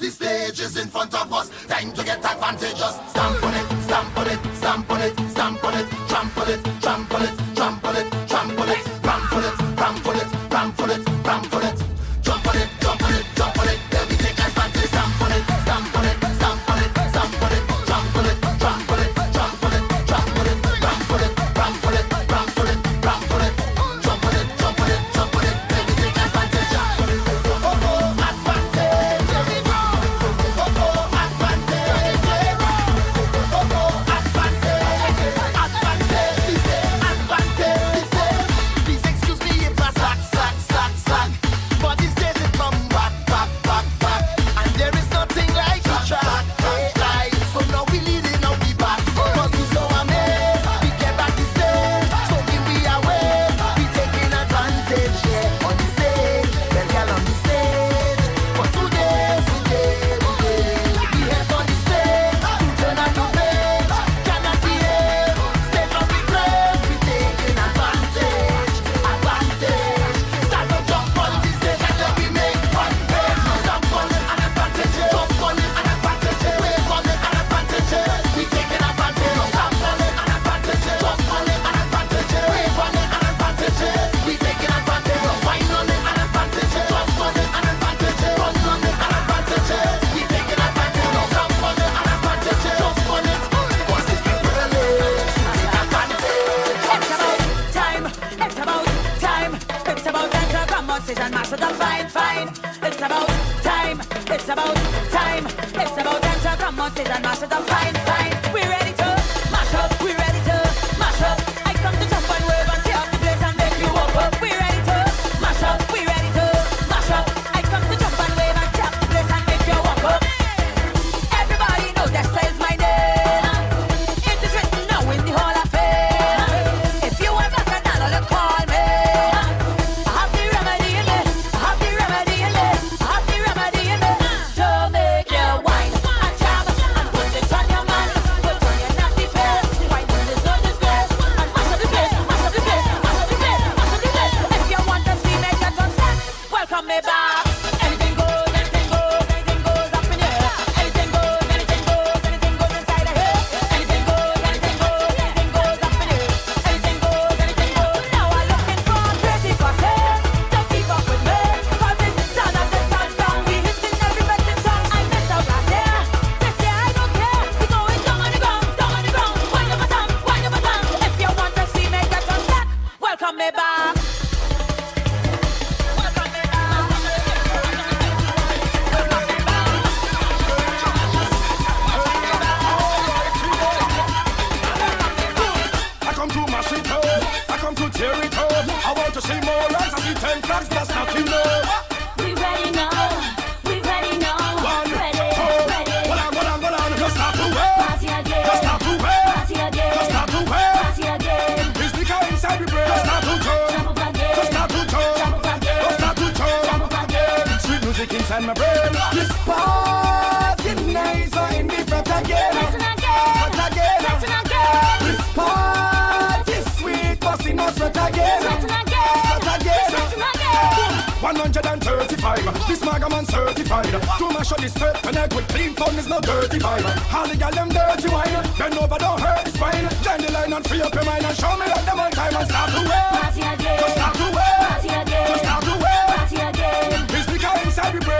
The stage is in front of us, time to get advantageous. Stamp on it, stamp on it, stamp on it, stamp on it, trample it, trample it, trample it. Trample it. 135. This magaman certified. Two mash on this straight connect with clean phone is no dirty vibe. All the gal them dirty wine. Then over, don't hurt the spine. Line the line and free up your mind and show me that the on time and start to wait. Just start to wear, Just start to wear. It's the guy inside the brain.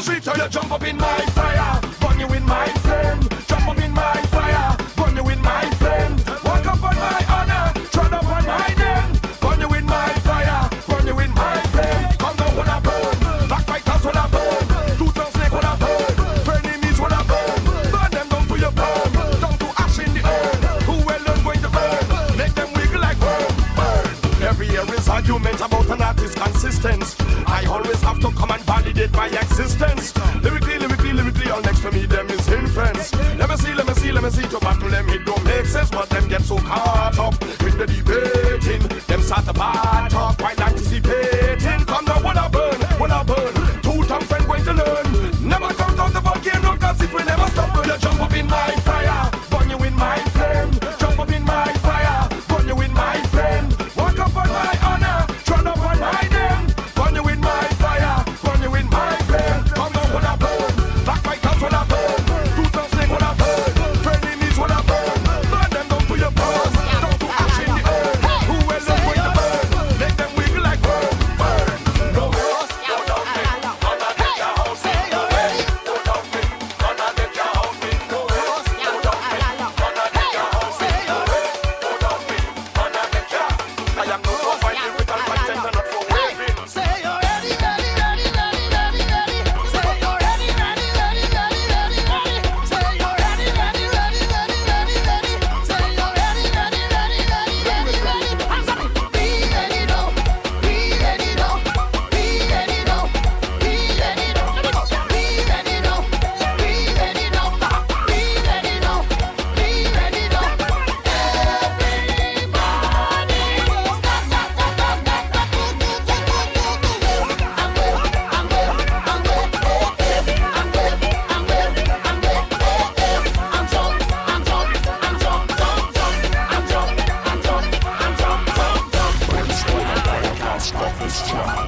the street, so you jump up in my fire. so caught up with the debating. Them start to Extra.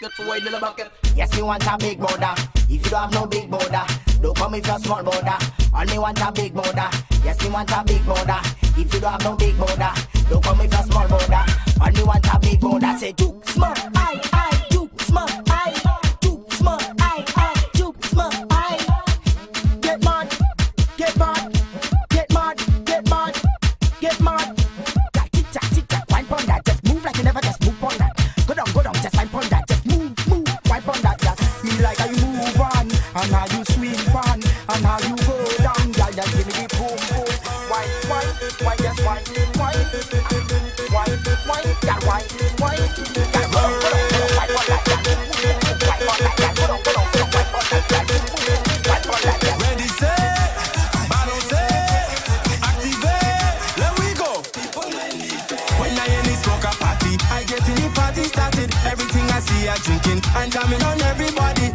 pocket for a little bucket. Yes, me want a big border. If you don't have no big border, don't come if you're small border. All me want a big border. Yes, me want a big border. If you don't have no big border, don't come if you're small border. All me want a big border. Say, Duke, smart, I, I, Duke, smart. party started. Everything I see, I drinking and jamming on everybody.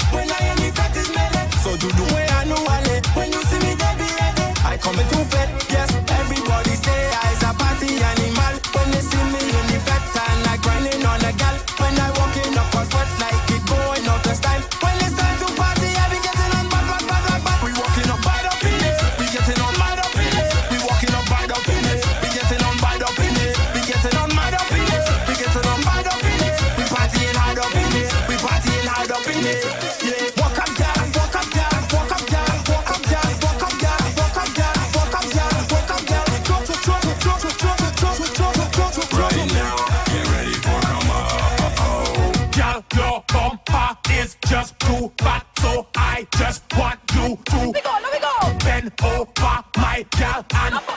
oh over my gal and